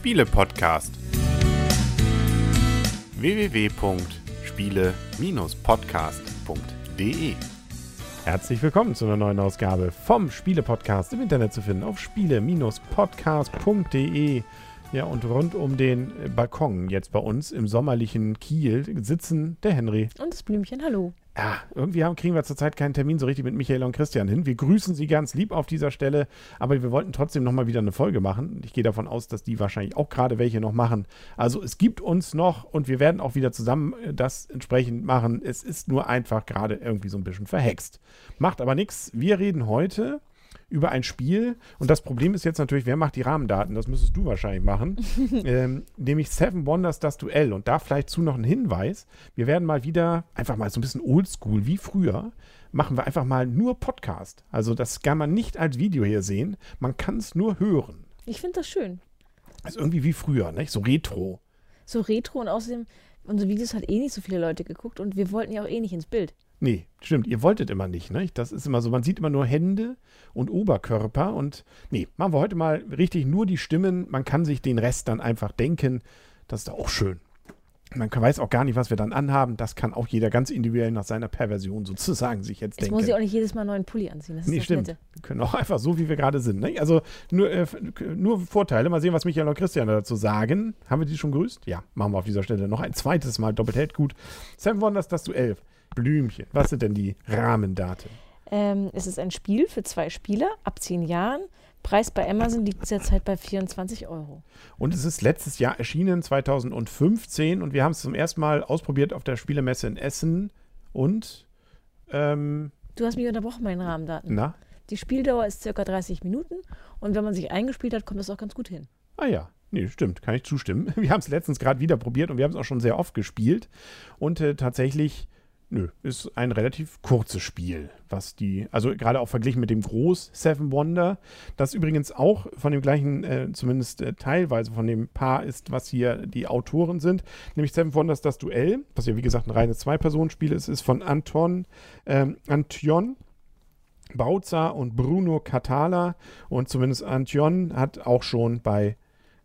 Spiele-Podcast. www.spiele-podcast.de Herzlich willkommen zu einer neuen Ausgabe vom Spiele-Podcast im Internet zu finden auf spiele-podcast.de. Ja, und rund um den Balkon jetzt bei uns im sommerlichen Kiel sitzen der Henry. Und das Blümchen, hallo. Ja, irgendwie haben, kriegen wir zurzeit keinen Termin so richtig mit Michael und Christian hin. Wir grüßen sie ganz lieb auf dieser Stelle, aber wir wollten trotzdem nochmal wieder eine Folge machen. Ich gehe davon aus, dass die wahrscheinlich auch gerade welche noch machen. Also es gibt uns noch und wir werden auch wieder zusammen äh, das entsprechend machen. Es ist nur einfach gerade irgendwie so ein bisschen verhext. Macht aber nichts. Wir reden heute über ein Spiel. Und das Problem ist jetzt natürlich, wer macht die Rahmendaten? Das müsstest du wahrscheinlich machen. ähm, nämlich Seven Wonders, das Duell. Und da vielleicht zu noch ein Hinweis. Wir werden mal wieder einfach mal so ein bisschen oldschool wie früher. Machen wir einfach mal nur Podcast. Also das kann man nicht als Video hier sehen. Man kann es nur hören. Ich finde das schön. Ist irgendwie wie früher, nicht? So retro. So retro und außerdem, unsere Videos hat eh nicht so viele Leute geguckt und wir wollten ja auch eh nicht ins Bild. Nee, stimmt. Ihr wolltet immer nicht, ne? Das ist immer so. Man sieht immer nur Hände und Oberkörper. Und nee, machen wir heute mal richtig nur die Stimmen. Man kann sich den Rest dann einfach denken. Das ist doch auch schön. Man kann, weiß auch gar nicht, was wir dann anhaben. Das kann auch jeder ganz individuell nach seiner Perversion sozusagen sich jetzt, jetzt denken. muss ich auch nicht jedes Mal einen neuen Pulli anziehen. Das ist nee, stimmt. Nette. Wir können auch einfach so, wie wir gerade sind. Ne? Also nur, äh, nur Vorteile. Mal sehen, was Michael und Christian dazu sagen. Haben wir die schon grüßt? Ja, machen wir auf dieser Stelle noch ein zweites Mal. Doppelt hält gut. Seven Wonders, das Duell. Blümchen. Was sind denn die Rahmendaten? Ähm, es ist ein Spiel für zwei Spieler ab zehn Jahren. Preis bei Amazon liegt derzeit bei 24 Euro. Und es ist letztes Jahr erschienen, 2015. Und wir haben es zum ersten Mal ausprobiert auf der Spielemesse in Essen. Und, ähm, Du hast mich unterbrochen bei den Rahmendaten. na? Die Spieldauer ist circa 30 Minuten und wenn man sich eingespielt hat, kommt das auch ganz gut hin. Ah ja, nee, stimmt, kann ich zustimmen. Wir haben es letztens gerade wieder probiert und wir haben es auch schon sehr oft gespielt. Und äh, tatsächlich, nö, ist ein relativ kurzes Spiel, was die, also gerade auch verglichen mit dem Groß Seven Wonder, das übrigens auch von dem gleichen, äh, zumindest äh, teilweise von dem Paar ist, was hier die Autoren sind, nämlich Seven Wonders das Duell, was ja wie gesagt ein reines Zwei-Personen-Spiel ist, ist von Anton, ähm, Antion Bautza und Bruno Catala. Und zumindest Antion hat auch schon bei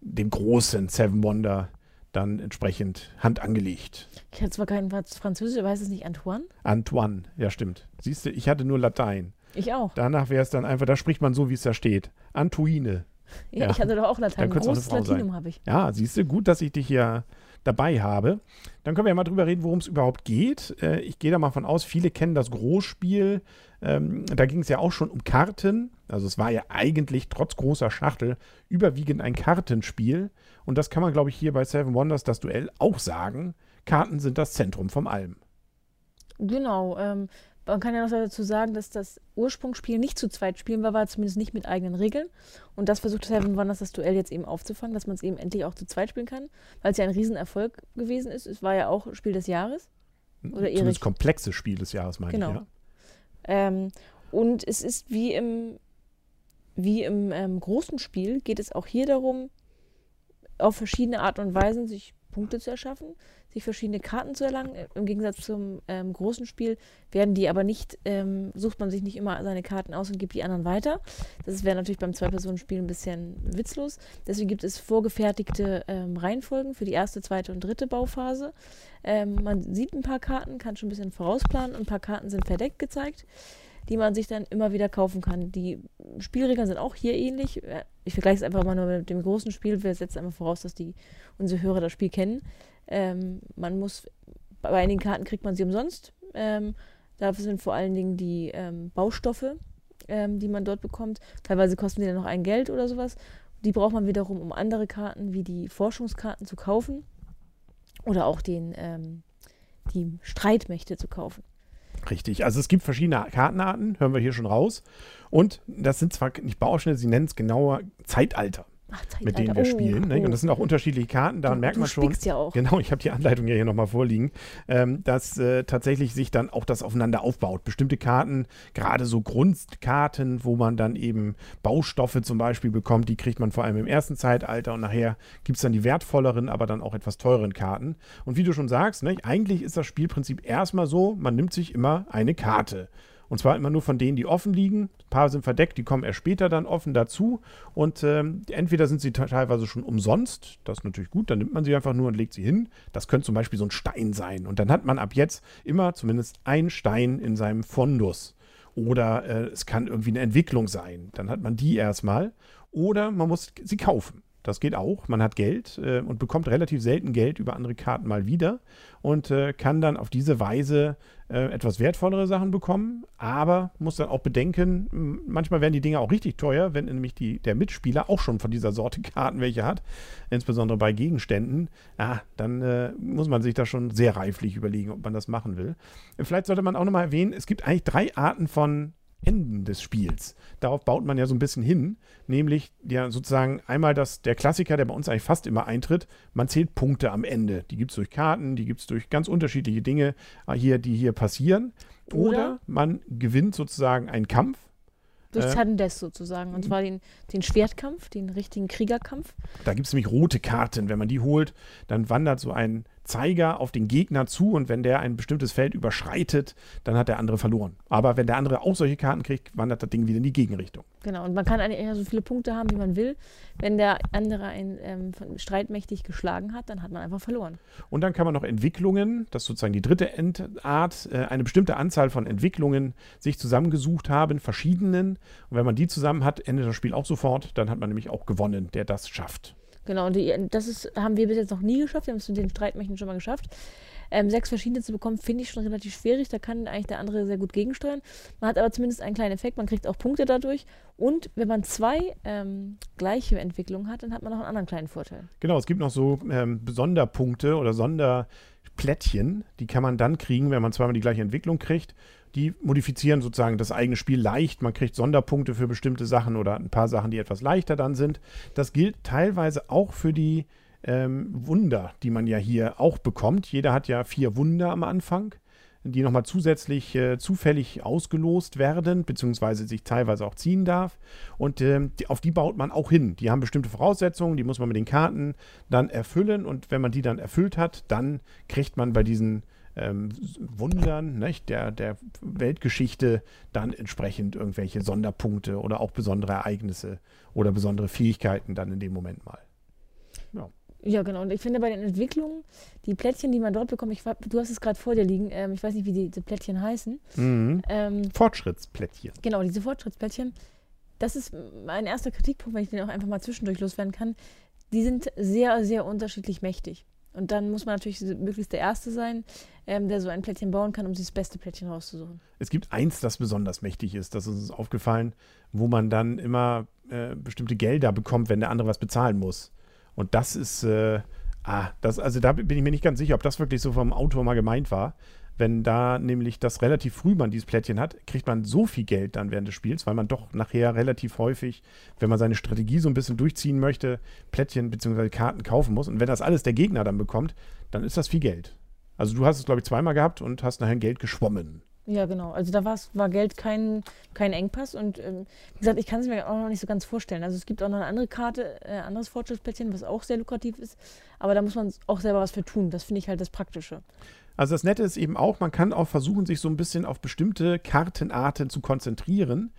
dem großen Seven Wonder dann entsprechend Hand angelegt. Ich hatte zwar kein Französisch, aber heißt es nicht Antoine? Antoine, ja stimmt. Siehst du, ich hatte nur Latein. Ich auch. Danach wäre es dann einfach, da spricht man so, wie es da steht. Antoine. Ja, Ja. ich hatte doch auch Latein. Dann auch Großes sein. Latinum habe ich. Ja, siehst du, gut, dass ich dich hier dabei habe. Dann können wir ja mal drüber reden, worum es überhaupt geht. Äh, ich gehe da mal von aus, viele kennen das Großspiel. Ähm, da ging es ja auch schon um Karten. Also es war ja eigentlich trotz großer Schachtel überwiegend ein Kartenspiel. Und das kann man, glaube ich, hier bei Seven Wonders, das Duell, auch sagen. Karten sind das Zentrum vom Allem. Genau. Ähm, man kann ja noch dazu sagen, dass das Ursprungsspiel nicht zu zweit spielen war, war zumindest nicht mit eigenen Regeln. Und das versucht Seven Wonders das Duell jetzt eben aufzufangen, dass man es eben endlich auch zu zweit spielen kann, weil es ja ein Riesenerfolg gewesen ist. Es war ja auch Spiel des Jahres. Oder Zumindest komplexes Spiel des Jahres, meine Genau. ich. Ja. Ähm, und es ist wie im, wie im ähm, großen Spiel, geht es auch hier darum, auf verschiedene Art und Weisen sich Punkte zu erschaffen, sich verschiedene Karten zu erlangen. Im Gegensatz zum ähm, großen Spiel werden die aber nicht, ähm, sucht man sich nicht immer seine Karten aus und gibt die anderen weiter. Das wäre natürlich beim Zwei-Personen-Spiel ein bisschen witzlos. Deswegen gibt es vorgefertigte ähm, Reihenfolgen für die erste, zweite und dritte Bauphase. Ähm, man sieht ein paar Karten, kann schon ein bisschen vorausplanen und ein paar Karten sind verdeckt gezeigt, die man sich dann immer wieder kaufen kann. Die Spielregeln sind auch hier ähnlich. Äh, Ich vergleiche es einfach mal nur mit dem großen Spiel. Wir setzen einfach voraus, dass die unsere Hörer das Spiel kennen. Ähm, man muss, bei einigen Karten kriegt man sie umsonst. Ähm, dafür sind vor allen Dingen die ähm, Baustoffe, ähm, die man dort bekommt. Teilweise kosten die dann noch ein Geld oder sowas. Die braucht man wiederum, um andere Karten wie die Forschungskarten zu kaufen oder auch den, ähm, die Streitmächte zu kaufen. Richtig. Also es gibt verschiedene Kartenarten, hören wir hier schon raus. Und das sind zwar nicht Bauausschnitte, sie nennen es genauer Zeitalter, Ach, mit denen wir Oh, spielen. Oh. Und das sind auch unterschiedliche Karten, daran du, merkt du man schon. spickst ja auch. Genau, ich habe die Anleitung ja hier nochmal vorliegen, ähm, dass äh, tatsächlich sich dann auch das aufeinander aufbaut. Bestimmte Karten, gerade so Grundkarten, wo man dann eben Baustoffe zum Beispiel bekommt, die kriegt man vor allem im ersten Zeitalter und nachher gibt es dann die wertvolleren, aber dann auch etwas teureren Karten. Und wie du schon sagst, ne, eigentlich ist das Spielprinzip erstmal so, man nimmt sich immer eine Karte. Und zwar immer nur von denen, die offen liegen. Ein paar sind verdeckt, die kommen erst später dann offen dazu. Und ähm, entweder sind sie teilweise schon umsonst, das ist natürlich gut, dann nimmt man sie einfach nur und legt sie hin. Das könnte zum Beispiel so ein Stein sein. Und dann hat man ab jetzt immer zumindest ein Stein in seinem Fundus. Oder äh, es kann irgendwie eine Entwicklung sein. Dann hat man die erstmal. Oder man muss sie kaufen. Das geht auch. Man hat Geld äh, und bekommt relativ selten Geld über andere Karten mal wieder und äh, kann dann auf diese Weise äh, etwas wertvollere Sachen bekommen. Aber muss dann auch bedenken, manchmal werden die Dinge auch richtig teuer, wenn nämlich die, der Mitspieler auch schon von dieser Sorte Karten welche hat, insbesondere bei Gegenständen. Ah, dann äh, muss man sich da schon sehr reiflich überlegen, ob man das machen will. Vielleicht sollte man auch nochmal erwähnen, es gibt eigentlich drei Arten von Enden des Spiels. Darauf baut man ja so ein bisschen hin, nämlich ja sozusagen einmal das, der Klassiker, der bei uns eigentlich fast immer eintritt, man zählt Punkte am Ende. Die gibt es durch Karten, die gibt es durch ganz unterschiedliche Dinge äh, hier, die hier passieren. Oder, Oder man gewinnt sozusagen einen Kampf. Durch äh, sozusagen. Und zwar den, den Schwertkampf, den richtigen Kriegerkampf. Da gibt es nämlich rote Karten. Wenn man die holt, dann wandert so ein Zeiger auf den Gegner zu und wenn der ein bestimmtes Feld überschreitet, dann hat der andere verloren. Aber wenn der andere auch solche Karten kriegt, wandert das Ding wieder in die Gegenrichtung. Genau, und man kann eigentlich so viele Punkte haben, wie man will. Wenn der andere einen ähm, streitmächtig geschlagen hat, dann hat man einfach verloren. Und dann kann man noch Entwicklungen, das ist sozusagen die dritte Endart, äh, eine bestimmte Anzahl von Entwicklungen sich zusammengesucht haben, verschiedenen. Und wenn man die zusammen hat, endet das Spiel auch sofort. Dann hat man nämlich auch gewonnen, der das schafft. Genau, und die, das ist, haben wir bis jetzt noch nie geschafft. Wir haben es mit den Streitmächten schon mal geschafft. Ähm, sechs verschiedene zu bekommen, finde ich schon relativ schwierig. Da kann eigentlich der andere sehr gut gegensteuern. Man hat aber zumindest einen kleinen Effekt, man kriegt auch Punkte dadurch. Und wenn man zwei ähm, gleiche Entwicklungen hat, dann hat man noch einen anderen kleinen Vorteil. Genau, es gibt noch so ähm, Sonderpunkte oder Sonderplättchen, die kann man dann kriegen, wenn man zweimal die gleiche Entwicklung kriegt die modifizieren sozusagen das eigene Spiel leicht. Man kriegt Sonderpunkte für bestimmte Sachen oder ein paar Sachen, die etwas leichter dann sind. Das gilt teilweise auch für die ähm, Wunder, die man ja hier auch bekommt. Jeder hat ja vier Wunder am Anfang, die nochmal zusätzlich äh, zufällig ausgelost werden, beziehungsweise sich teilweise auch ziehen darf. Und äh, die, auf die baut man auch hin. Die haben bestimmte Voraussetzungen, die muss man mit den Karten dann erfüllen. Und wenn man die dann erfüllt hat, dann kriegt man bei diesen ähm, Wundern nicht, der, der Weltgeschichte dann entsprechend irgendwelche Sonderpunkte oder auch besondere Ereignisse oder besondere Fähigkeiten dann in dem Moment mal. Ja. Ja, genau. Und ich finde bei den Entwicklungen, die Plättchen, die man dort bekommt, ich, du hast es gerade vor dir liegen, ähm, ich weiß nicht, wie die, diese Plättchen heißen. Mhm. Ähm, Fortschrittsplättchen. Genau, diese Fortschrittsplättchen. Das ist mein erster Kritikpunkt, wenn ich den auch einfach mal zwischendurch loswerden kann. Die sind sehr, sehr unterschiedlich mächtig. Und dann muss man natürlich möglichst der Erste sein, ähm, der so ein Plättchen bauen kann, um sich das beste Plättchen rauszusuchen. Es gibt eins, das besonders mächtig ist. Das ist uns aufgefallen, wo man dann immer äh, bestimmte Gelder bekommt, wenn der andere was bezahlen muss. Und das ist, äh, ah, das, also da bin ich mir nicht ganz sicher, ob das wirklich so vom Autor mal gemeint war. Wenn da nämlich das relativ früh man dieses Plättchen hat, kriegt man so viel Geld dann während des Spiels, weil man doch nachher relativ häufig, wenn man seine Strategie so ein bisschen durchziehen möchte, Plättchen bzw. Karten kaufen muss. Und wenn das alles der Gegner dann bekommt, dann ist das viel Geld. Also du hast es, glaube ich, zweimal gehabt und hast nachher Geld geschwommen. Ja, genau. Also da war Geld kein, kein Engpass. Und ähm, wie gesagt, ich kann es mir auch noch nicht so ganz vorstellen. Also es gibt auch noch eine andere Karte, äh, anderes Fortschrittsplättchen, was auch sehr lukrativ ist. Aber da muss man auch selber was für tun. Das finde ich halt das Praktische. Also das Nette ist eben auch, man kann auch versuchen, sich so ein bisschen auf bestimmte Kartenarten zu konzentrieren.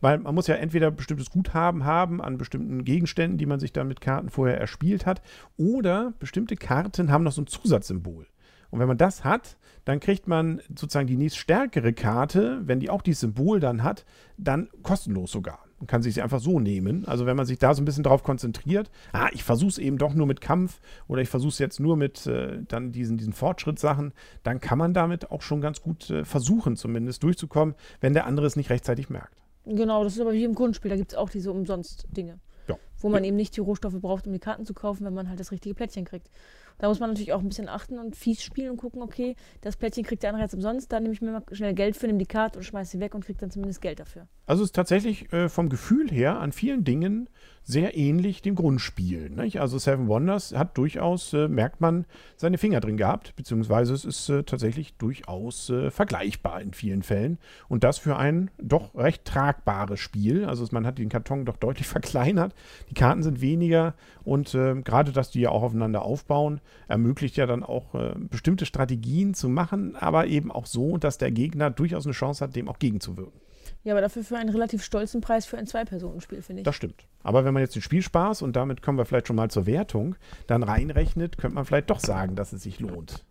Weil man muss ja entweder bestimmtes Guthaben haben an bestimmten Gegenständen, die man sich dann mit Karten vorher erspielt hat, oder bestimmte Karten haben noch so ein Zusatzsymbol. Und wenn man das hat, dann kriegt man sozusagen die nächststärkere Karte, wenn die auch dieses Symbol dann hat, dann kostenlos sogar. Man kann sich sie einfach so nehmen. Also wenn man sich da so ein bisschen drauf konzentriert, ah, ich versuche es eben doch nur mit Kampf oder ich versuche es jetzt nur mit äh, dann diesen, diesen Fortschrittssachen, dann kann man damit auch schon ganz gut äh, versuchen, zumindest durchzukommen, wenn der andere es nicht rechtzeitig merkt. Genau, das ist aber wie im Grundspiel, da gibt es auch diese Umsonst-Dinge. Ja. Wo man ja. eben nicht die Rohstoffe braucht, um die Karten zu kaufen, wenn man halt das richtige Plättchen kriegt. Da muss man natürlich auch ein bisschen achten und fies spielen und gucken, okay, das Plättchen kriegt der andere jetzt umsonst, da nehme ich mir mal schnell Geld für, nehme die Karte und schmeiße sie weg und kriege dann zumindest Geld dafür. Also es ist tatsächlich äh, vom Gefühl her an vielen Dingen sehr ähnlich dem Grundspiel. Nicht? Also Seven Wonders hat durchaus, äh, merkt man, seine Finger drin gehabt, beziehungsweise es ist äh, tatsächlich durchaus äh, vergleichbar in vielen Fällen. Und das für ein doch recht tragbares Spiel. Also man hat den Karton doch deutlich verkleinert, die Karten sind weniger und äh, gerade, dass die ja auch aufeinander aufbauen, ermöglicht ja dann auch äh, bestimmte Strategien zu machen, aber eben auch so, dass der Gegner durchaus eine Chance hat, dem auch gegenzuwirken. Ja, aber dafür für einen relativ stolzen Preis für ein Zwei-Personen-Spiel, finde ich. Das stimmt. Aber wenn man jetzt den Spielspaß und damit kommen wir vielleicht schon mal zur Wertung, dann reinrechnet, könnte man vielleicht doch sagen, dass es sich lohnt.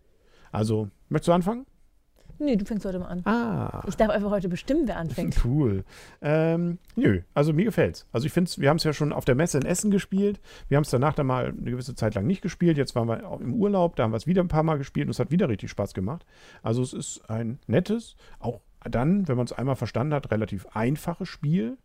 Also, möchtest du anfangen? Nee, du fängst heute mal an. Ah. Ich darf einfach heute bestimmen, wer anfängt. Cool. Ähm, nö, also mir gefällt's. Also ich finde wir haben es ja schon auf der Messe in Essen gespielt. Wir haben es danach dann mal eine gewisse Zeit lang nicht gespielt. Jetzt waren wir auch im Urlaub, da haben wir es wieder ein paar Mal gespielt und es hat wieder richtig Spaß gemacht. Also es ist ein nettes, auch dann, wenn man es einmal verstanden hat, relativ einfaches Spiel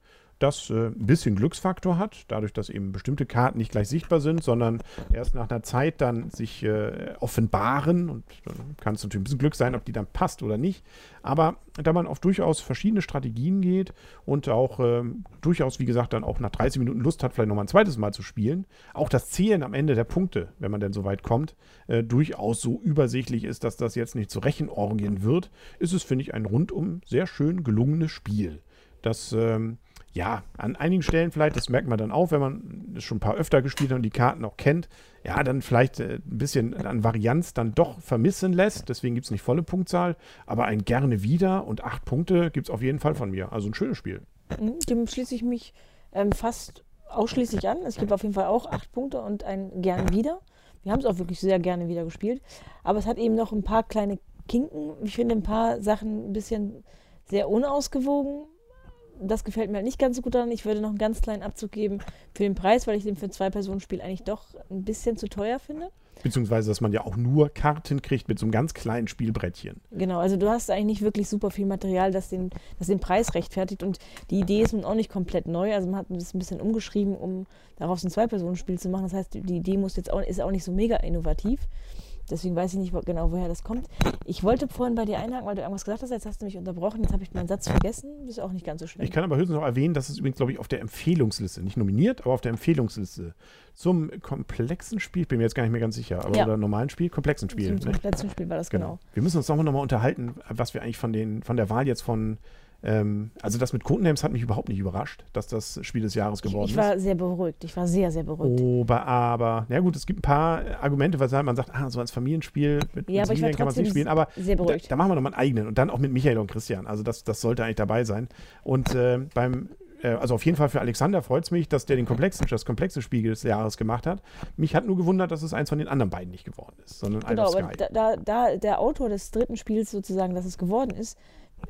das äh, ein bisschen Glücksfaktor hat, dadurch, dass eben bestimmte Karten nicht gleich sichtbar sind, sondern erst nach einer Zeit dann sich äh, offenbaren. Und dann kann es natürlich ein bisschen Glück sein, ob die dann passt oder nicht. Aber da man auf durchaus verschiedene Strategien geht und auch äh, durchaus, wie gesagt, dann auch nach 30 Minuten Lust hat, vielleicht nochmal ein zweites Mal zu spielen, auch das Zählen am Ende der Punkte, wenn man denn so weit kommt, äh, durchaus so übersichtlich ist, dass das jetzt nicht zu Rechenorgien wird, ist es, finde ich, ein rundum sehr schön gelungenes Spiel. Das ähm, ja, an einigen Stellen vielleicht, das merkt man dann auch, wenn man es schon ein paar öfter gespielt hat und die Karten auch kennt, ja, dann vielleicht äh, ein bisschen an Varianz dann doch vermissen lässt. Deswegen gibt es nicht volle Punktzahl, aber ein gerne wieder und acht Punkte gibt es auf jeden Fall von mir. Also ein schönes Spiel. Mhm, dem schließe ich mich ähm, fast ausschließlich an. Es gibt auf jeden Fall auch acht Punkte und ein gerne wieder. Wir haben es auch wirklich sehr gerne wieder gespielt. Aber es hat eben noch ein paar kleine Kinken. Ich finde ein paar Sachen ein bisschen sehr unausgewogen das gefällt mir halt nicht ganz so gut daran. Ich würde noch einen ganz kleinen Abzug geben für den Preis, weil ich den für ein Zwei-Personen-Spiel eigentlich doch ein bisschen zu teuer finde. Beziehungsweise, dass man ja auch nur Karten kriegt mit so einem ganz kleinen Spielbrettchen. Genau, also du hast eigentlich nicht wirklich super viel Material, das den, das den Preis rechtfertigt. Und die Idee ist nun auch nicht komplett neu. Also man hat es ein bisschen umgeschrieben, um daraus ein Zwei-Personen-Spiel zu machen. Das heißt, die Idee muss jetzt auch, ist auch nicht so mega innovativ. Deswegen weiß ich nicht genau, woher das kommt. Ich wollte vorhin bei dir einhaken, weil du irgendwas gesagt hast, jetzt hast du mich unterbrochen, jetzt habe ich meinen Satz vergessen. Das ist auch nicht ganz so schlimm. Ich kann aber höchstens noch erwähnen, dass es übrigens, glaube ich, auf der Empfehlungsliste, nicht nominiert, aber auf der Empfehlungsliste zum komplexen Spiel, bin mir jetzt gar nicht mehr ganz sicher, aber ja. oder normalen Spiel, komplexen Spiel. Zum, zum ne? komplexen Spiel war das genau. genau. Wir müssen uns nochmal noch mal unterhalten, was wir eigentlich von, den, von der Wahl jetzt von ähm, also das mit Codenames hat mich überhaupt nicht überrascht, dass das Spiel des Jahres geworden ist. Ich, ich war ist. sehr beruhigt. Ich war sehr, sehr beruhigt. Aber, aber, ja gut, es gibt ein paar Argumente, weshalb man sagt, ah, so als Familienspiel mit, ja, mit Familien kann man es nicht spielen. Aber sehr beruhigt. Da, da, machen wir nochmal einen eigenen und dann auch mit Michael und Christian. Also das, das sollte eigentlich dabei sein. Und äh, beim äh, also auf jeden Fall für Alexander freut es mich, dass der den komplexen, das komplexe Spiel des Jahres gemacht hat. Mich hat nur gewundert, dass es eins von den anderen beiden nicht geworden ist, sondern genau, aber da, da, der Autor des dritten Spiels sozusagen, dass es geworden ist,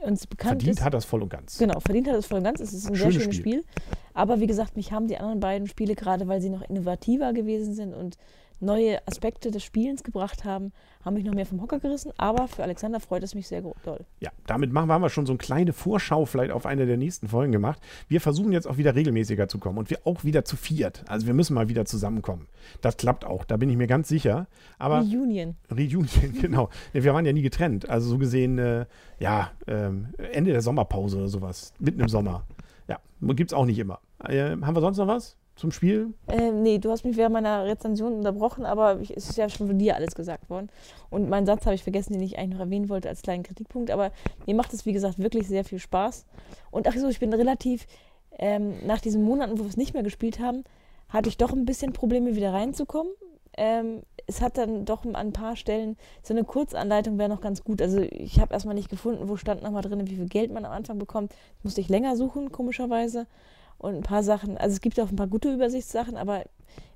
uns bekannt verdient ist. hat das voll und ganz. Genau, verdient hat das voll und ganz. Es ist ein schönes sehr schönes Spiel. Spiel. Aber wie gesagt, mich haben die anderen beiden Spiele, gerade weil sie noch innovativer gewesen sind und neue Aspekte des Spielens gebracht haben, haben mich noch mehr vom Hocker gerissen. Aber für Alexander freut es mich sehr doll. Ja, damit machen wir, haben wir schon so eine kleine Vorschau vielleicht auf eine der nächsten Folgen gemacht. Wir versuchen jetzt auch wieder regelmäßiger zu kommen und wir auch wieder zu viert. Also wir müssen mal wieder zusammenkommen. Das klappt auch, da bin ich mir ganz sicher. Aber Reunion. Reunion, genau. Wir waren ja nie getrennt. Also so gesehen, äh, ja, äh, Ende der Sommerpause oder sowas. Mitten im Sommer. Ja, gibt es auch nicht immer. Äh, haben wir sonst noch was? Zum Spiel? Ähm, nee, du hast mich während meiner Rezension unterbrochen, aber ich, es ist ja schon von dir alles gesagt worden. Und meinen Satz habe ich vergessen, den ich eigentlich noch erwähnen wollte als kleinen Kritikpunkt. Aber mir macht es, wie gesagt, wirklich sehr viel Spaß. Und ach so, ich bin relativ, ähm, nach diesen Monaten, wo wir es nicht mehr gespielt haben, hatte ich doch ein bisschen Probleme, wieder reinzukommen. Ähm, es hat dann doch an ein paar Stellen so eine Kurzanleitung wäre noch ganz gut. Also ich habe erstmal nicht gefunden, wo stand nochmal drin, wie viel Geld man am Anfang bekommt. Das musste ich länger suchen, komischerweise und ein paar Sachen. Also es gibt auch ein paar gute Übersichtssachen, aber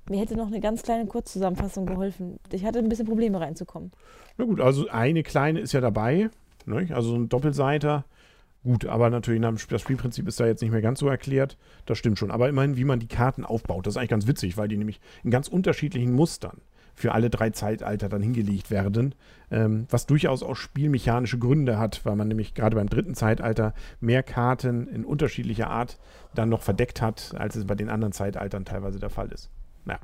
mir hätte noch eine ganz kleine Kurzzusammenfassung geholfen. Ich hatte ein bisschen Probleme reinzukommen. Na gut, also eine kleine ist ja dabei. Ne? Also ein Doppelseiter. Gut, aber natürlich das Spielprinzip ist da jetzt nicht mehr ganz so erklärt. Das stimmt schon. Aber immerhin, wie man die Karten aufbaut, das ist eigentlich ganz witzig, weil die nämlich in ganz unterschiedlichen Mustern für alle drei Zeitalter dann hingelegt werden, ähm, was durchaus auch spielmechanische Gründe hat, weil man nämlich gerade beim dritten Zeitalter mehr Karten in unterschiedlicher Art dann noch verdeckt hat, als es bei den anderen Zeitaltern teilweise der Fall ist. Ja,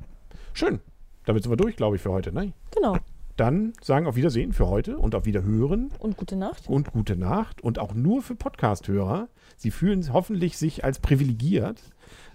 schön. Damit sind wir durch, glaube ich, für heute. Ne? Genau. Dann sagen auf Wiedersehen für heute und auf Wiederhören. Und gute Nacht. Und gute Nacht. Und auch nur für Podcast-Hörer. Sie fühlen hoffentlich sich als privilegiert,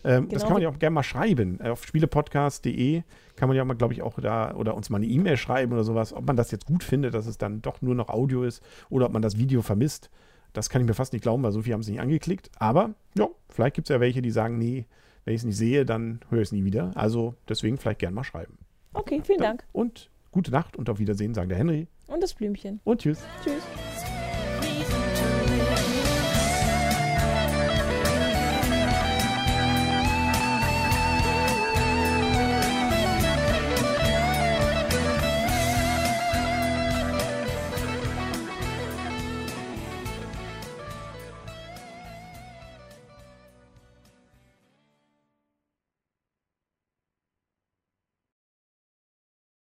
ähm, genau. Das kann man ja auch gerne mal schreiben. Auf spielepodcast.de kann man ja mal, glaube ich, auch da oder uns mal eine E-Mail schreiben oder sowas, ob man das jetzt gut findet, dass es dann doch nur noch Audio ist oder ob man das Video vermisst. Das kann ich mir fast nicht glauben, weil so viele haben es nicht angeklickt. Aber ja, vielleicht gibt es ja welche, die sagen, nee, wenn ich es nicht sehe, dann höre ich es nie wieder. Also deswegen vielleicht gerne mal schreiben. Okay, vielen Dank. Und gute Nacht und auf Wiedersehen, sagen der Henry. Und das Blümchen. Und tschüss. Tschüss.